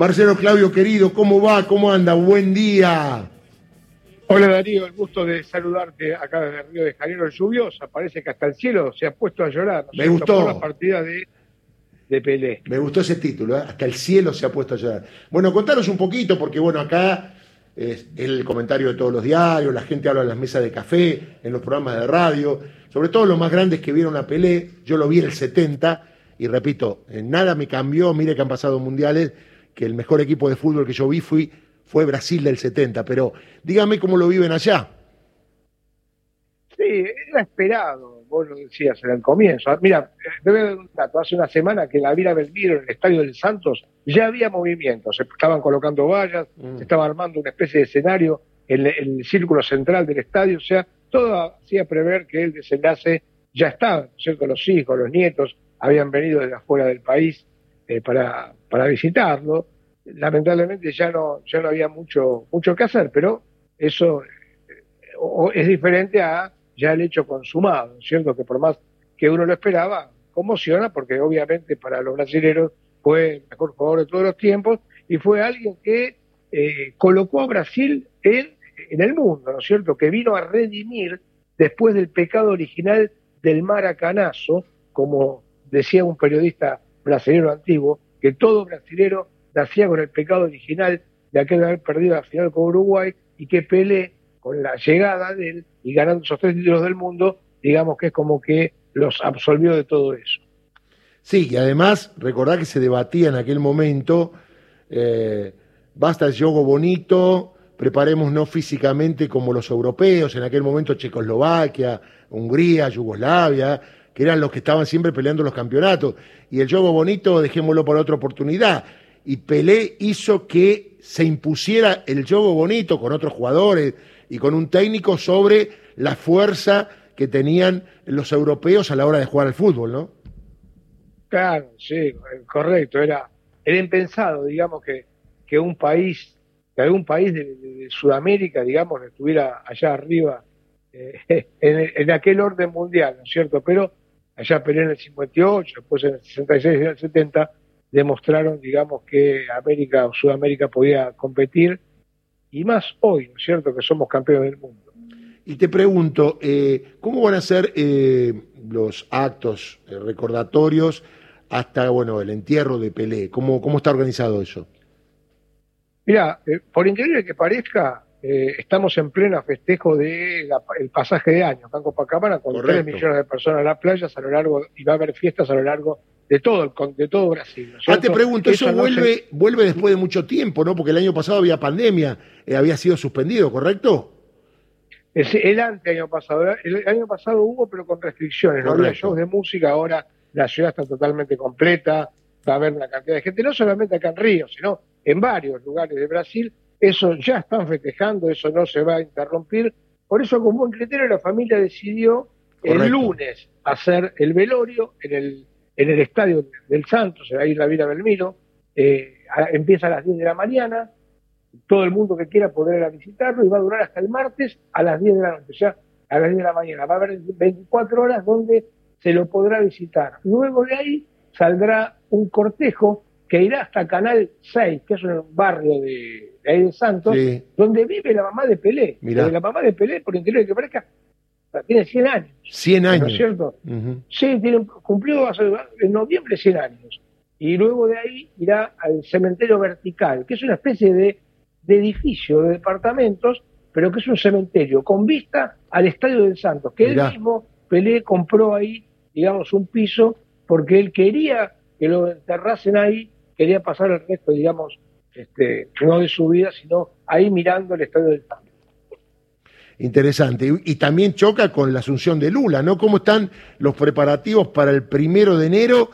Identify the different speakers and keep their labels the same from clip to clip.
Speaker 1: Marcelo Claudio, querido, ¿cómo va? ¿Cómo anda? Buen día.
Speaker 2: Hola Darío, el gusto de saludarte acá desde Río de Janeiro lluviosa. Parece que hasta el cielo se ha puesto a llorar.
Speaker 1: Me gustó.
Speaker 2: la partida de, de Pelé.
Speaker 1: Me gustó ese título, ¿eh? hasta el cielo se ha puesto a llorar. Bueno, contaros un poquito, porque bueno, acá es el comentario de todos los diarios, la gente habla en las mesas de café, en los programas de radio, sobre todo los más grandes que vieron a Pelé, yo lo vi en el 70, y repito, nada me cambió, mire que han pasado mundiales, que el mejor equipo de fútbol que yo vi fue fue Brasil del 70, pero dígame cómo lo viven allá.
Speaker 2: Sí, era esperado, vos lo decías en el comienzo. Mira, te voy a dar un dato. Hace una semana que en la Vila Belmiro, en el Estadio del Santos, ya había movimientos. Se estaban colocando vallas, mm. se estaba armando una especie de escenario en el, círculo central del estadio. O sea, todo hacía prever que el desenlace ya estaba, ¿cierto? Los hijos, los nietos habían venido desde afuera del país eh, para, para visitarlo lamentablemente ya no, ya no había mucho, mucho que hacer, pero eso eh, es diferente a ya el hecho consumado, ¿cierto? Que por más que uno lo esperaba, conmociona, porque obviamente para los brasileños fue el mejor jugador de todos los tiempos y fue alguien que eh, colocó a Brasil en, en el mundo, ¿no es cierto? Que vino a redimir después del pecado original del maracanazo, como decía un periodista brasileño antiguo, que todo brasilero nacía con el pecado original de aquel haber perdido la final con Uruguay y que Pelé, con la llegada de él y ganando esos tres títulos del mundo, digamos que es como que los absolvió de todo eso.
Speaker 1: Sí, y además, recordar que se debatía en aquel momento, eh, basta el juego bonito, preparemos no físicamente como los europeos, en aquel momento Checoslovaquia, Hungría, Yugoslavia, que eran los que estaban siempre peleando los campeonatos. Y el juego bonito, dejémoslo para otra oportunidad y Pelé hizo que se impusiera el juego bonito con otros jugadores y con un técnico sobre la fuerza que tenían los europeos a la hora de jugar al fútbol, ¿no?
Speaker 2: Claro, sí, correcto. Era, era impensado, digamos, que, que un país, que algún país de, Sudamérica, digamos, estuviera allá arriba eh, en, en, aquel orden mundial, ¿no es cierto? Pero allá Pelé en el 58, después en el 66 y en el 70 demostraron, digamos, que América o Sudamérica podía competir, y más hoy, ¿no es cierto?, que somos campeones del mundo.
Speaker 1: Y te pregunto, eh, ¿cómo van a ser eh, los actos eh, recordatorios hasta, bueno, el entierro de Pelé? ¿Cómo, cómo está organizado eso?
Speaker 2: Mira, por increíble que parezca, estamos en pleno festejo del el pasaje de año acá en Copacabana con tres 3 millones de personas en las playas a lo largo, y va a haber fiestas a lo largo de todo, el, de todo Brasil.
Speaker 1: ah, te pregunto, eso, vuelve, vuelve después de mucho tiempo, ¿no? Porque el año pasado había pandemia, eh, había sido suspendido, ¿correcto?
Speaker 2: el ante año pasado, el año pasado hubo, pero con restricciones, no había shows de música, ahora la ciudad está totalmente completa, va a haber una cantidad de gente, no solamente acá en Río, sino en varios lugares de Brasil, eso ya están festejando, eso no se va a interrumpir, por eso con buen criterio la familia decidió el lunes hacer el velorio en el en el estadio del Santos, ahí en la Vila Belmiro, eh, empieza a las 10 de la mañana, todo el mundo que quiera poder ir a visitarlo y va a durar hasta el martes a las 10 de la noche, o sea, a las 10 de la mañana. Va a haber 24 horas donde se lo podrá visitar. Luego de ahí saldrá un cortejo que irá hasta Canal 6, que es un barrio de, ahí de Santos, donde vive la mamá de Pelé. La mamá de Pelé, por interior que parezca, tiene 100 años.
Speaker 1: 100 años. ¿No es
Speaker 2: cierto? Sí, tiene, cumplió en noviembre 100 años. Y luego de ahí irá al cementerio vertical, que es una especie de, edificio de departamentos, pero que es un cementerio con vista al Estadio del Santos, que él mismo, Pelé, compró ahí, digamos, un piso, porque él quería que lo enterrasen ahí, quería pasar el resto, digamos, este, no de su vida, sino ahí mirando el Estadio del Santos
Speaker 1: interesante. Y, también choca con la asunción de Lula, ¿no? ¿Cómo están los preparativos para el primero de enero?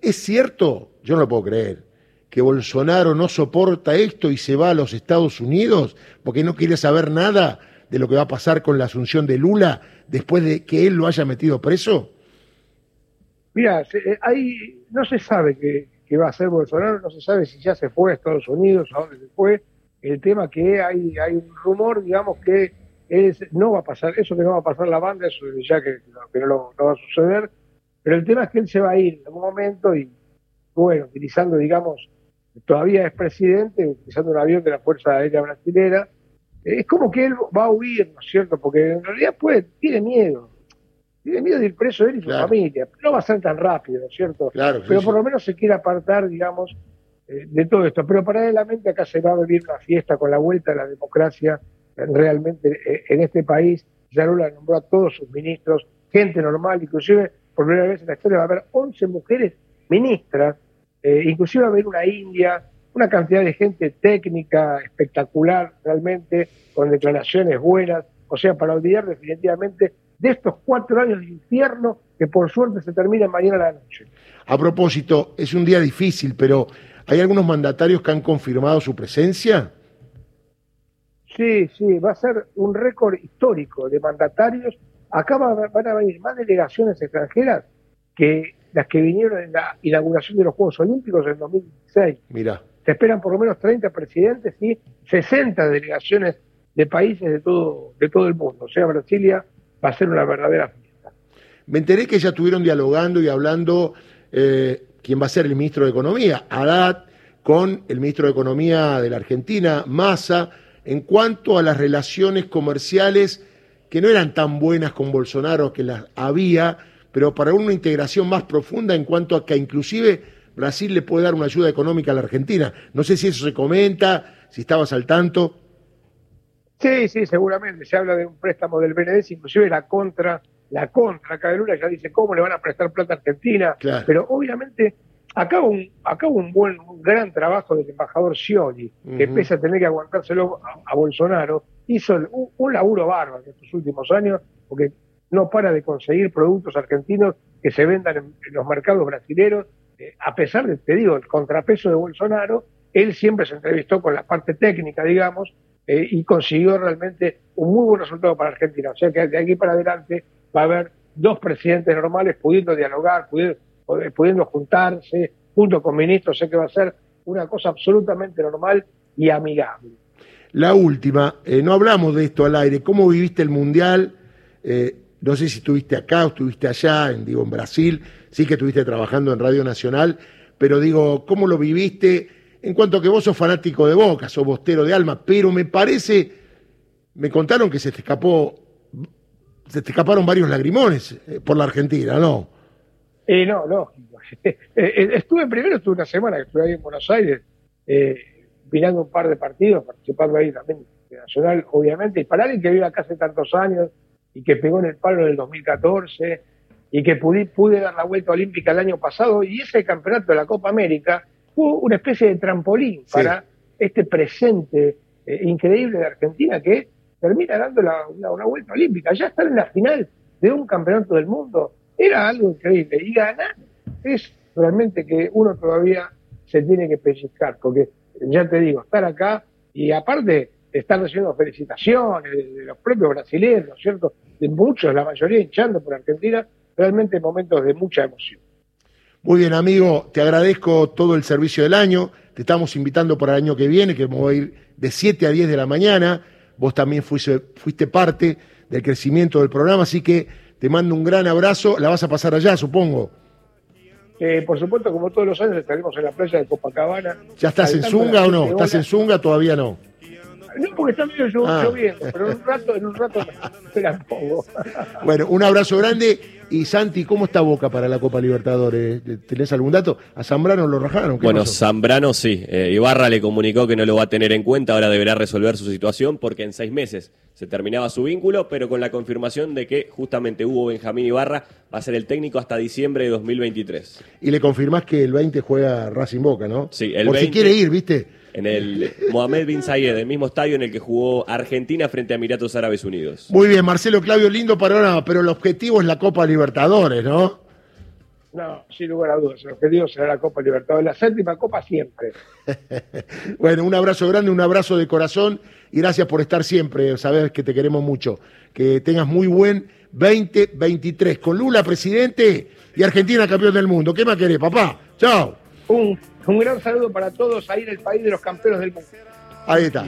Speaker 1: ¿Es cierto? Yo no lo puedo creer. Que Bolsonaro no soporta esto y se va a los Estados Unidos porque no quiere saber nada de lo que va a pasar con la asunción de Lula después de que él lo haya metido preso?
Speaker 2: Mira, eh, ahí no se sabe qué, va a hacer Bolsonaro, no se sabe si ya se fue a Estados Unidos, a dónde se fue. El tema que hay, hay un rumor, digamos, que no va a pasar, eso que no va a pasar la banda, eso ya que, no, va a suceder, pero el tema es que él se va a ir en algún momento y, bueno, utilizando, digamos, todavía es presidente, utilizando un avión de la Fuerza Aérea Brasilera. Es como que él va a huir, ¿no es cierto? Porque en realidad puede, tiene miedo. Tiene miedo de ir preso él y su familia. No va a ser tan rápido, ¿no es cierto?
Speaker 1: Claro,
Speaker 2: Pero por lo menos se quiere apartar, digamos, eh, de todo esto. Pero paralelamente acá se va a vivir una fiesta con la vuelta de la democracia eh, realmente eh, en este país. Ya la nombró a todos sus ministros, gente normal, inclusive por primera vez en la historia va a haber 11 mujeres ministras, inclusive va a haber una india, una cantidad de gente técnica espectacular realmente, con declaraciones buenas, o sea, para olvidar definitivamente de estos cuatro años de infierno que por suerte se terminan mañana a la noche.
Speaker 1: A propósito, es un día difícil, pero ¿hay algunos mandatarios que han confirmado su presencia?
Speaker 2: Sí, sí, va a ser un récord histórico de mandatarios. Acá van a venir más delegaciones extranjeras que las que vinieron en la inauguración de los Juegos Olímpicos en 2016.
Speaker 1: Mira.
Speaker 2: Se esperan por lo menos 30 presidentes y 60 delegaciones de países de todo, de todo el mundo. O sea, Brasilia va a ser una verdadera fiesta.
Speaker 1: Me enteré que ya estuvieron dialogando y hablando eh, quién va a ser el ministro de Economía, Haddad, con el ministro de Economía de la Argentina, Massa, en cuanto a las relaciones comerciales que no eran tan buenas con Bolsonaro, que las había, pero para una integración más profunda en cuanto a que inclusive Brasil le puede dar una ayuda económica a la Argentina. No sé si eso se comenta, si estabas al tanto.
Speaker 2: Sí, sí, seguramente. Se habla de un préstamo del BND, inclusive la contra, la contra acá de Lula ya dice cómo le van a prestar plata a Argentina. Pero obviamente acá hubo un, acá un buen, un gran trabajo del embajador Scioli, que pese a tener que aguantárselo a, Bolsonaro, hizo un, laburo bárbaro en estos últimos años, porque no para de conseguir productos argentinos que se vendan en, los mercados brasileños, eh, a pesar de, te digo, el contrapeso de Bolsonaro, él siempre se entrevistó con la parte técnica, digamos, eh, y consiguió realmente un muy buen resultado para Argentina. O sea que de aquí para adelante va a haber dos presidentes normales pudiendo dialogar, pudiendo, juntarse, junto con ministros, sé que va a ser una cosa absolutamente normal y amigable.
Speaker 1: La última, eh, no hablamos de esto al aire, ¿cómo viviste el Mundial? Eh, no sé si estuviste acá o estuviste allá, en, digo, en Brasil, sí que estuviste trabajando en Radio Nacional, pero digo, ¿cómo lo viviste? En cuanto a que vos sos fanático de Boca, sos bostero de alma, pero me parece, me contaron que se te escapó, se te escaparon varios lagrimones eh, por la Argentina, ¿no?
Speaker 2: Eh, no, no. Eh, estuve primero, estuve una semana que estuve ahí en Buenos Aires, eh, mirando un par de partidos, participando ahí también nacional, obviamente, y para alguien que vive acá hace tantos años y que pegó en el palo en el 2014 y que pude, pude dar la vuelta olímpica el año pasado y ese campeonato de la Copa América fue una especie de trampolín para este presente eh, increíble de Argentina que termina dando una, vuelta olímpica. Ya estar en la final de un campeonato del mundo era algo increíble. Y ganar es realmente que uno todavía se tiene que pellizcar, porque ya te digo, estar acá y aparte estar recibiendo felicitaciones de, los propios brasileños, ¿cierto? De muchos, la mayoría hinchando por Argentina, realmente momentos de mucha emoción.
Speaker 1: Muy bien, amigo, te agradezco todo el servicio del año. Te estamos invitando para el año que viene, que vamos a ir de 7 a 10 de la mañana. Vos también fuiste, fuiste parte del crecimiento del programa, así que te mando un gran abrazo. La vas a pasar allá, supongo.
Speaker 2: Eh, por supuesto, como todos los años, estaremos en la playa de Copacabana.
Speaker 1: ¿Ya estás en Zunga o no? ¿Estás en Zunga? Todavía no.
Speaker 2: No, porque está medio ah. lloviendo, pero en un rato, en un rato me la pongo.
Speaker 1: Bueno, un abrazo grande. Y Santi, ¿cómo está Boca para la Copa Libertadores? ¿Tenés algún dato? ¿A Zambrano lo rajaron?
Speaker 3: Bueno, Zambrano sí. Eh, Ibarra le comunicó que no lo va a tener en cuenta, ahora deberá resolver su situación porque en seis meses se terminaba su vínculo, pero con la confirmación de que justamente Hugo Benjamín Ibarra va a ser el técnico hasta diciembre de 2023.
Speaker 1: Y le confirmás que el 20 juega Racing Boca, ¿no?
Speaker 3: Sí, el
Speaker 1: Por si quiere ir, ¿viste?
Speaker 3: En el Mohamed Bin Zayed, el mismo estadio en el que jugó Argentina frente a Emiratos Árabes Unidos.
Speaker 1: Muy bien, Marcelo Claudio, lindo panorama, pero el objetivo es la Copa Libertadores, ¿no?
Speaker 2: No, sin lugar a dudas, el objetivo será la Copa Libertadores, la séptima Copa siempre.
Speaker 1: bueno, un abrazo grande, un abrazo de corazón y gracias por estar siempre, sabes que te queremos mucho. Que tengas muy buen 2023 con Lula presidente y Argentina campeón del mundo. ¿Qué más querés, papá? Chao.
Speaker 2: Un, un gran saludo para todos ahí en el país de los campeones del mundo.
Speaker 1: Ahí está.